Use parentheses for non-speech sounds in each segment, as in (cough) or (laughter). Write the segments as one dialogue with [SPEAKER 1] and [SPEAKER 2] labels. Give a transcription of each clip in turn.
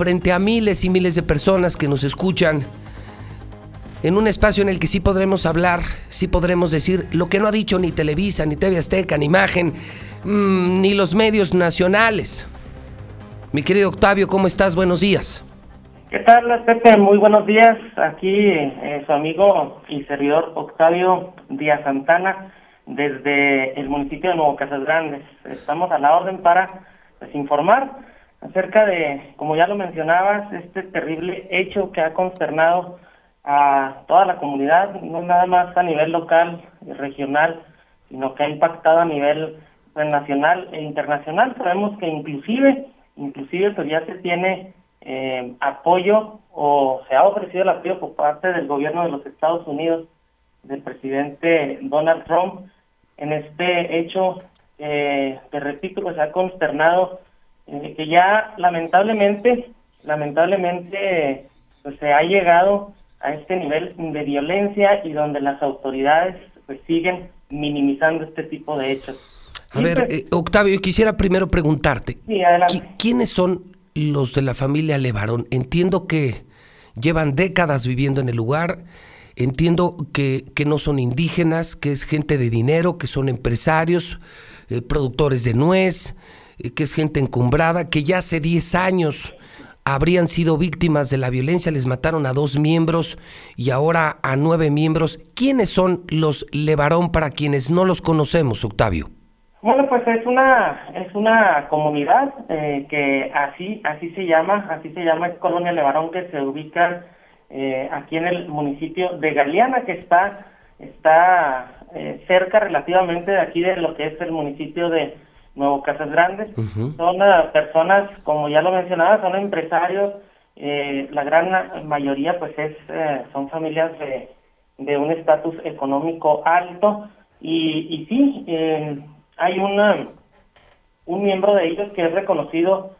[SPEAKER 1] frente a miles y miles de personas que nos escuchan, en un espacio en el que sí podremos hablar, sí podremos decir lo que no ha dicho ni Televisa, ni TV Azteca, ni Imagen, mmm, ni los medios nacionales. Mi querido Octavio, ¿cómo estás? Buenos días.
[SPEAKER 2] ¿Qué tal, Pepe? Muy buenos días. Aquí eh, su amigo y servidor Octavio Díaz Santana, desde el municipio de Nuevo Casas Grandes. Estamos a la orden para pues, informar acerca de, como ya lo mencionabas, este terrible hecho que ha consternado a toda la comunidad, no nada más a nivel local y regional, sino que ha impactado a nivel nacional e internacional. Sabemos que inclusive, inclusive pues ya se tiene eh, apoyo o se ha ofrecido el apoyo por parte del gobierno de los Estados Unidos, del presidente Donald Trump, en este hecho, eh, te repito, pues ha consternado que ya lamentablemente, lamentablemente, pues se ha llegado a este nivel de violencia y donde las autoridades pues siguen minimizando este tipo de hechos.
[SPEAKER 1] A ver, eh, Octavio, quisiera primero preguntarte, ¿quiénes son los de la familia Levarón? Entiendo que llevan décadas viviendo en el lugar, entiendo que, que no son indígenas, que es gente de dinero, que son empresarios, eh, productores de nuez, que es gente encumbrada, que ya hace 10 años habrían sido víctimas de la violencia, les mataron a dos miembros y ahora a nueve miembros. ¿Quiénes son los Levarón para quienes no los conocemos, Octavio?
[SPEAKER 2] Bueno, pues es una es una comunidad eh, que así así se llama, así se llama, es Colonia Levarón que se ubica eh, aquí en el municipio de Galeana, que está está cerca relativamente de aquí de lo que es el municipio de Nuevo Casas Grandes. Son uh, personas, como ya lo mencionaba, son empresarios. Eh, la gran mayoría, pues, es eh, son familias de, de un estatus económico alto. Y, y sí, eh, hay una, un miembro de ellos que es reconocido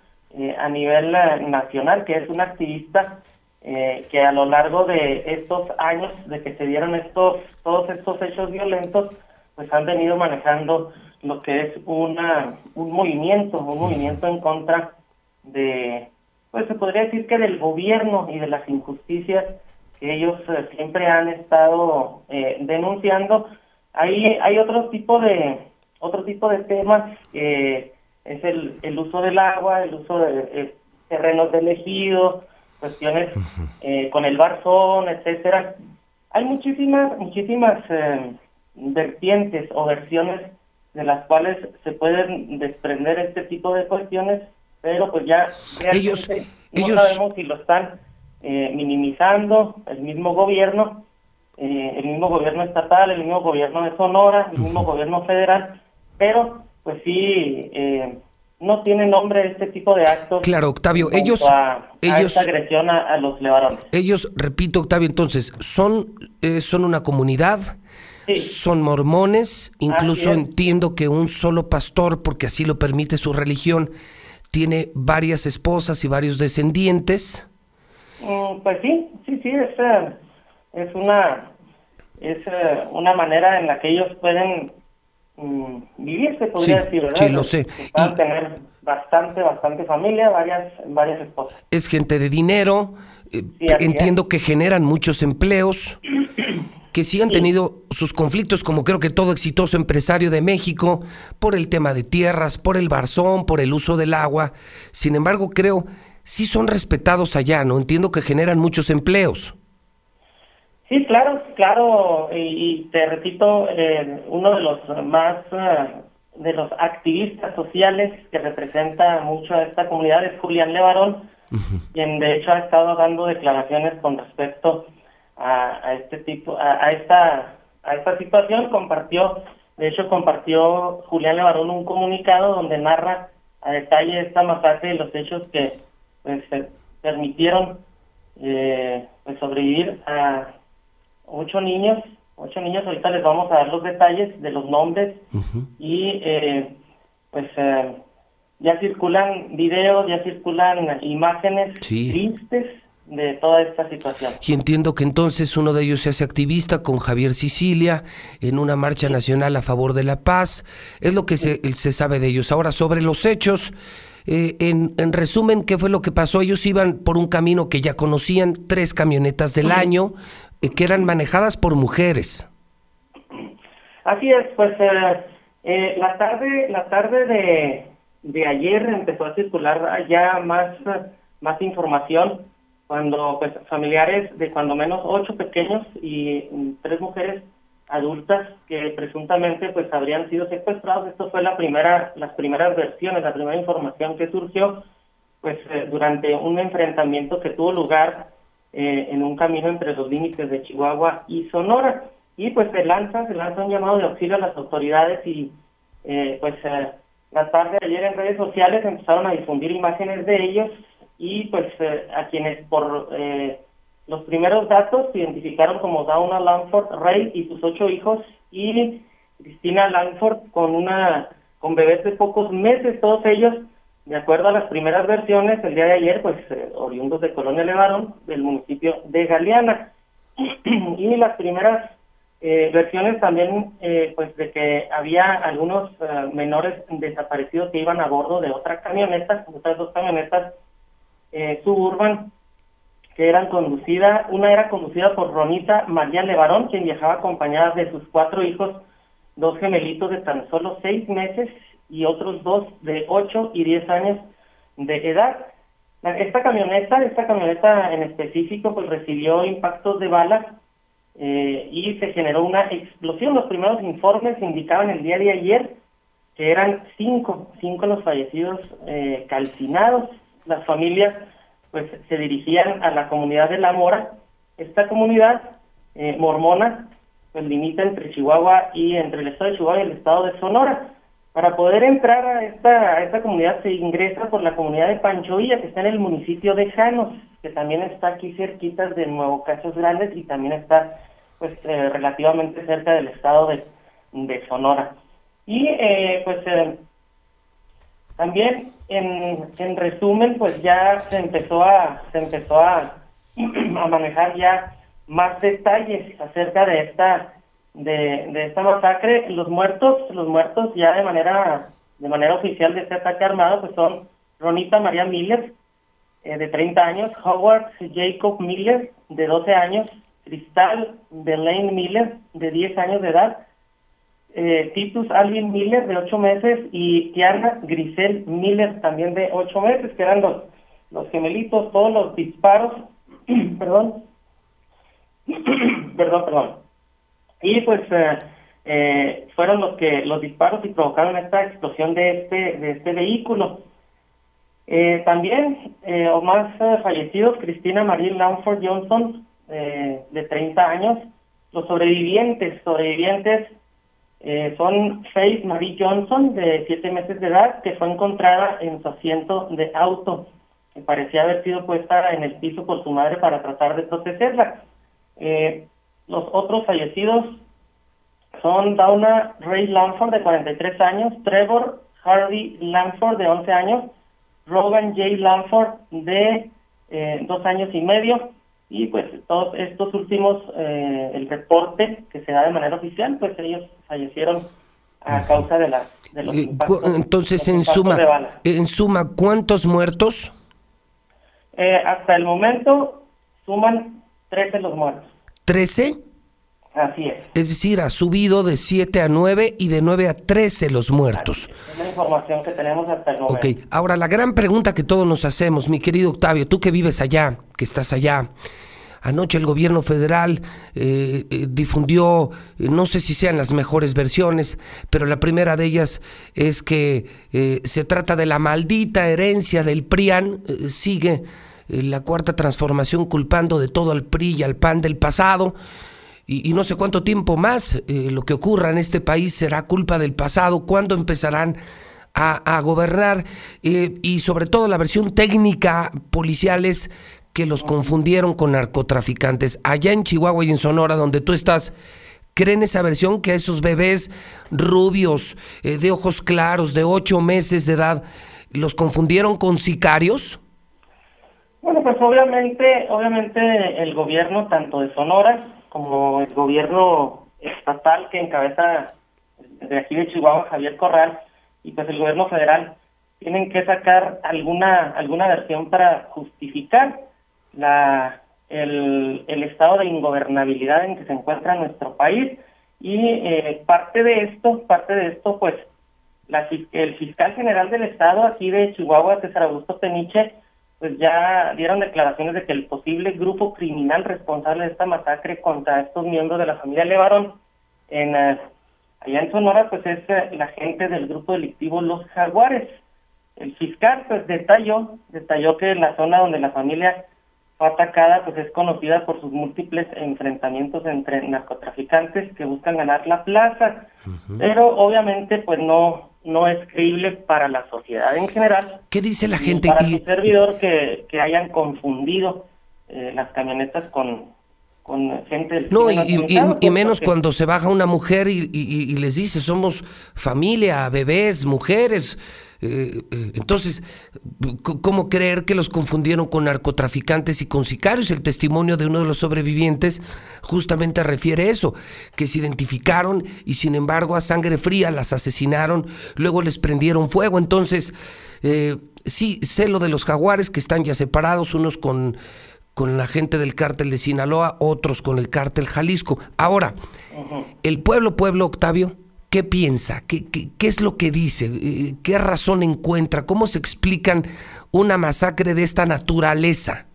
[SPEAKER 2] a nivel nacional, que es un activista que a lo largo de estos años de que se dieron estos todos estos hechos violentos, pues han venido manejando lo que es una un movimiento, un movimiento en contra de, pues se podría decir que del gobierno y de las injusticias que ellos eh, siempre han estado eh, denunciando. Hay, hay otro tipo de otro tipo de temas que es el, el uso del agua, el uso de eh, terrenos de elegido, cuestiones con el barzón, etcétera. Hay muchísimas muchísimas vertientes o versiones de las cuales se pueden desprender este tipo de cuestiones, pero pues ya
[SPEAKER 1] ellos,
[SPEAKER 2] no sabemos si lo están eh, minimizando el mismo gobierno, eh, el mismo gobierno estatal, el mismo gobierno de Sonora, el mismo gobierno federal, pero pues sí eh, no tiene nombre este tipo de actos.
[SPEAKER 1] Claro, Octavio, ellos, ellos
[SPEAKER 2] agresión a, los levarones.
[SPEAKER 1] Ellos, repito, Octavio, entonces son son una comunidad son mormones, incluso entiendo que un solo pastor, porque así lo permite su religión, tiene varias esposas y varios descendientes.
[SPEAKER 2] Mm, pues sí, sí, sí, es, eh, es una es eh, una manera en la que ellos pueden mm, vivir, se podría decir, ¿verdad?
[SPEAKER 1] Sí, lo sé.
[SPEAKER 2] Van tener bastante, bastante familia, varias, varias esposas.
[SPEAKER 1] Es gente de dinero, eh, entiendo que generan muchos empleos (clears throat) que sí han tenido sus conflictos, como creo que todo exitoso empresario de México, por el tema de tierras, por el barzón, por el uso del agua. Sin embargo, creo, sí son respetados allá, ¿no? Entiendo que generan muchos empleos.
[SPEAKER 2] Sí, claro, claro, y, te repito, eh, uno de los más, eh, de los activistas sociales que representa mucho a esta comunidad es Julián Levarón, quien de hecho ha estado dando declaraciones con respecto a, este tipo, a, esta a esta situación. Compartió, de hecho compartió Julián Levarón un comunicado donde narra a detalle esta masacre y los hechos que pues, permitieron eh, pues, sobrevivir a ocho niños, ocho niños, ahorita les vamos a dar los detalles de los nombres. Y eh, pues eh, ya circulan videos, ya circulan imágenes tristes de toda esta situación.
[SPEAKER 1] Y entiendo que entonces uno de ellos se hace activista con Javier Sicilia en una marcha nacional a favor de la paz. Es lo que se, se sabe de ellos. Ahora, sobre los hechos, eh, en, en, resumen, ¿qué fue lo que pasó? Ellos iban por un camino que ya conocían, tres camionetas del año, eh, que eran manejadas por mujeres.
[SPEAKER 2] Así es, pues eh, la tarde, la tarde de, de, ayer empezó a circular ya más, más información cuando pues familiares de cuando menos ocho pequeños y tres mujeres adultas que presuntamente pues habrían sido secuestrados. Esto fue la primera, las primeras versiones, la primera información que surgió pues eh, durante un enfrentamiento que tuvo lugar eh, en un camino entre los límites de Chihuahua y Sonora. Y pues se lanza, se lanza un llamado de auxilio a las autoridades y eh, pues la tarde de ayer en redes sociales empezaron a difundir imágenes de ellos y pues a quienes por los primeros datos se identificaron como Dauna Lanford Rey y sus ocho hijos y Cristina Lanford con una con bebés de pocos meses, todos ellos, de acuerdo a las primeras versiones, el día de ayer, pues eh, oriundos de Colonia Levarón, del municipio de Galeana. (clears throat) y las primeras eh, versiones también, eh, pues de que había algunos menores desaparecidos que iban a bordo de otra camioneta, otras dos camionetas suburban que eran conducidas, una era conducida por Ronita María Levarón, quien viajaba acompañada de sus cuatro hijos, dos gemelitos de tan solo seis meses y otros dos de ocho y diez años de edad. Esta camioneta, esta camioneta en específico, pues recibió impactos de balas eh, y se generó una explosión. Los primeros informes indicaban el día de ayer que eran cinco, cinco los fallecidos eh, calcinados. Las familias pues se dirigían a la comunidad de La Mora. Esta comunidad eh, mormona pues limita entre Chihuahua y entre el estado de Chihuahua y el estado de Sonora. Para poder entrar a esta, a esta comunidad se ingresa por la comunidad de Panchoilla, que está en el municipio de Janos, que también está aquí cerquita de Nuevo Casas Grandes y también está pues eh, relativamente cerca del estado de, de Sonora. Y eh, pues también, en, en resumen, pues ya se empezó a se empezó a, (clears throat) manejar ya más detalles acerca de esta de, esta masacre. Los muertos, los muertos ya de manera de manera oficial de este ataque armado, pues son Ronita María Miller, eh, de 30 años, Howard Jacob Miller, de 12 años, Cristal Delaine Miller, de 10 años de edad, eh, Titus Alvin Miller de ocho meses y Tiana Grisel Miller también de ocho meses, que eran los, los gemelitos, todos los disparos, (clears throat) perdón, (clears throat) perdón, perdón. Y pues eh, eh, fueron los que los disparos y provocaron esta explosión de este de este vehículo. Eh, también, o más fallecidos, Cristina Marie Lamford Johnson, de 30 años. Los sobrevivientes, sobrevivientes eh, son Faith Marie Johnson, de siete meses de edad, que fue encontrada en su asiento de auto, que parecía haber sido puesta en el piso por su madre para tratar de protegerla. Eh, los otros fallecidos son Donna Ray Lamford, de 43 años, Trevor Hardy Lamford, de 11 años, Rogan J. Lamford, de eh, dos años y medio, y pues todos estos últimos, eh, el reporte que se da de manera oficial, pues ellos fallecieron a causa de, la, de los
[SPEAKER 1] Entonces, en suma, en suma, ¿cuántos muertos?
[SPEAKER 2] Eh, hasta el momento suman 13 los muertos.
[SPEAKER 1] ¿13?
[SPEAKER 2] Así es.
[SPEAKER 1] Es decir, ha subido de 7 a 9 y de 9 a 13 los muertos.
[SPEAKER 2] Es la información que tenemos hasta el momento.
[SPEAKER 1] Ok, ahora la gran pregunta que todos nos hacemos, mi querido Octavio, tú que vives allá, que estás allá, Anoche el gobierno federal eh, eh, difundió, eh, no sé si sean las mejores versiones, pero la primera de ellas es que se trata de la maldita herencia del PRIAN, sigue la cuarta transformación culpando de todo al PRI y al PAN del pasado. Y, no sé cuánto tiempo más lo que ocurra en este país será culpa del pasado, cuándo empezarán a, gobernar y sobre todo la versión técnica policiales que los confundieron con narcotraficantes. Allá en Chihuahua y en Sonora, donde tú estás, ¿creen esa versión que esos bebés rubios, eh, de ojos claros, de ocho meses de edad, los confundieron con sicarios?
[SPEAKER 2] Bueno, pues obviamente, obviamente el gobierno tanto de Sonora como el gobierno estatal que encabeza de aquí de Chihuahua, Javier Corral, y pues el gobierno federal tienen que sacar alguna, alguna versión para justificar la, el, el estado de ingobernabilidad en que se encuentra nuestro país. Y eh, parte de esto, parte de esto, pues la, el fiscal general del estado aquí de Chihuahua, César Augusto Peniche, pues ya dieron declaraciones de que el posible grupo criminal responsable de esta masacre contra estos miembros de la familia Levarón en eh, allá en Sonora, pues es eh, la gente del grupo delictivo Los Jaguares. El fiscal pues detalló, detalló que la zona donde la familia fue atacada pues es conocida por sus múltiples enfrentamientos entre narcotraficantes que buscan ganar la plaza, pero obviamente pues no no es creíble para la sociedad en general.
[SPEAKER 1] ¿Qué dice la gente?
[SPEAKER 2] Para su servidor que, que hayan confundido eh, las camionetas con, con gente
[SPEAKER 1] No, y, menos cuando se baja una mujer y, y, les dice, somos familia, bebés, mujeres, eh, eh, entonces, ¿cómo creer que los confundieron con narcotraficantes y con sicarios? El testimonio de uno de los sobrevivientes justamente refiere eso, que se identificaron y sin embargo a sangre fría las asesinaron, luego les prendieron fuego. Entonces, eh, sí, sé lo de los jaguares que están ya separados, unos con, con la gente del cártel de Sinaloa, otros con el cártel Jalisco. Ahora, el pueblo, pueblo, Octavio, ¿Qué piensa? ¿Qué, qué, es lo que dice? Eh, ¿Qué razón encuentra? ¿Cómo se explican una masacre de esta naturaleza?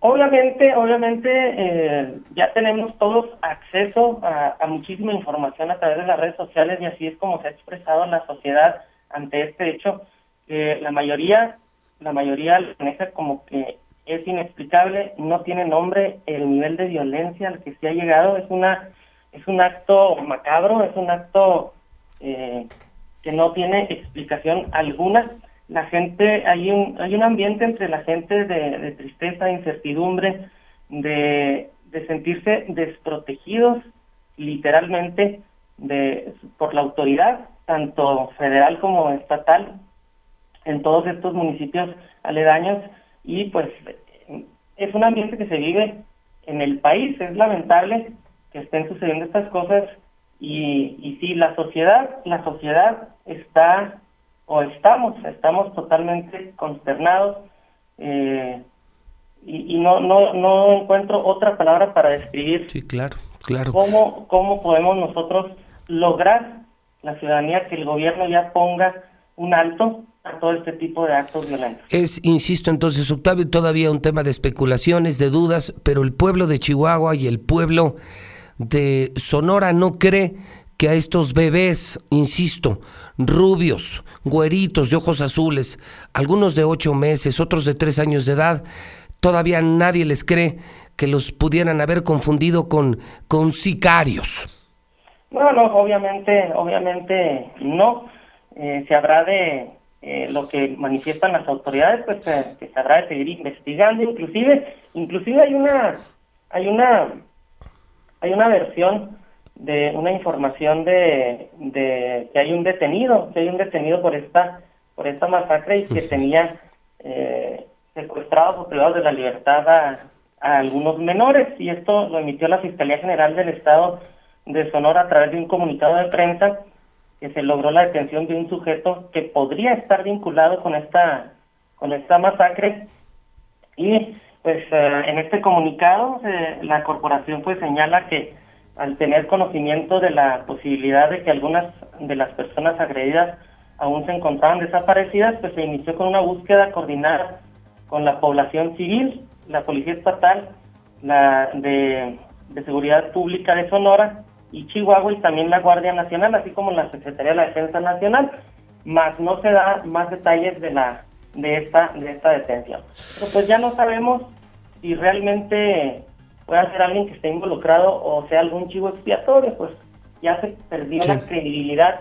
[SPEAKER 2] Obviamente, obviamente eh, ya tenemos todos acceso a, muchísima información a través de las redes sociales y así es como se ha expresado la sociedad ante este hecho. que la mayoría, la mayoría lo maneja como que es inexplicable, no tiene nombre el nivel de violencia al que se ha llegado, es una es un acto macabro, es un acto eh, que no tiene explicación alguna. La gente, hay un, hay un ambiente entre la gente de, tristeza, incertidumbre, de, de, sentirse desprotegidos literalmente de, por la autoridad, tanto federal como estatal, en todos estos municipios aledaños y pues es un ambiente que se vive en el país, es lamentable que estén sucediendo estas cosas y, y sí, la sociedad, la sociedad está o estamos, estamos totalmente consternados eh, y, y, no, no, no encuentro otra palabra para describir
[SPEAKER 1] sí, claro, claro.
[SPEAKER 2] Cómo, cómo podemos nosotros lograr la ciudadanía que el gobierno ya ponga un alto a todo este tipo de actos violentos.
[SPEAKER 1] Es, insisto entonces, Octavio, todavía un tema de especulaciones, de dudas, pero el pueblo de Chihuahua y el pueblo de Sonora no cree que a estos bebés, insisto, rubios, güeritos de ojos azules, algunos de ocho meses, otros de tres años de edad, todavía nadie les cree que los pudieran haber confundido con, con sicarios.
[SPEAKER 2] No, no, obviamente, obviamente no. Eh, se habrá de eh, lo que manifiestan las autoridades, pues eh, que se habrá de seguir investigando. Inclusive, inclusive hay una, hay una hay una versión de una información de, de que hay un detenido, que hay un detenido por esta por esta masacre y que tenía eh, secuestrados o privados de la libertad a, algunos menores. Y esto lo emitió la Fiscalía General del Estado de Sonora a través de un comunicado de prensa que se logró la detención de un sujeto que podría estar vinculado con esta con esta masacre. Y pues eh, en este comunicado eh, la corporación pues señala que al tener conocimiento de la posibilidad de que algunas de las personas agredidas aún se encontraban desaparecidas, pues se inició con una búsqueda coordinada con la población civil, la Policía Estatal, la de, de Seguridad Pública de Sonora y Chihuahua y también la Guardia Nacional, así como la Secretaría de la Defensa Nacional, más no se da más detalles de la de esta, de esta detención. Pero pues ya no sabemos si realmente puede ser alguien que esté involucrado o sea algún chivo expiatorio, pues ya se perdió la credibilidad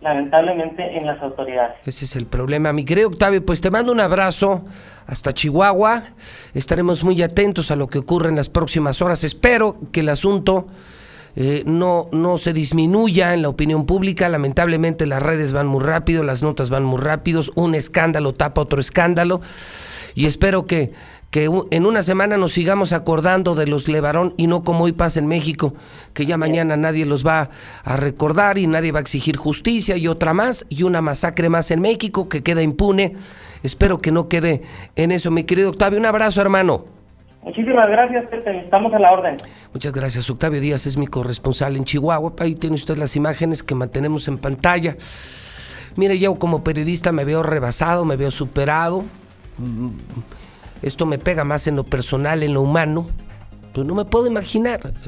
[SPEAKER 2] lamentablemente en las autoridades.
[SPEAKER 1] Ese es el problema. Mi querido Octavio, pues te mando un abrazo hasta Chihuahua. Estaremos muy atentos a lo que ocurre en las próximas horas. Espero que el asunto eh, no, no se disminuya en la opinión pública. Lamentablemente las redes van muy rápido, las notas van muy rápidos, un escándalo tapa otro escándalo. y espero que, que en una semana nos sigamos acordando de los Levarón y no como hoy pasa en México, que ya mañana nadie los va a recordar y nadie va a exigir justicia y otra más y una masacre más en México que queda impune. Espero que no quede en eso, mi querido Octavio. Un abrazo, hermano.
[SPEAKER 2] Muchísimas gracias, Estamos a la orden.
[SPEAKER 1] Muchas gracias. Octavio Díaz es mi corresponsal en Chihuahua. Ahí tiene usted las imágenes que mantenemos en pantalla. Mire, yo como periodista me veo rebasado, me veo superado. Mm, esto me pega más en lo personal, en lo humano. Pues no me puedo imaginar